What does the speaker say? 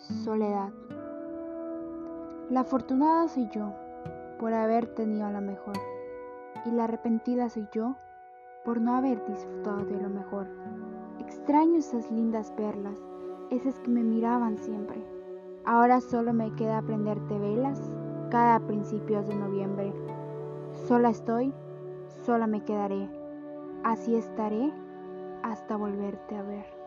Soledad. La afortunada soy yo por haber tenido lo mejor y la arrepentida soy yo por no haber disfrutado de lo mejor. Extraño esas lindas perlas, esas que me miraban siempre. Ahora solo me queda prenderte velas cada principios de noviembre. Sola estoy, sola me quedaré. Así estaré hasta volverte a ver.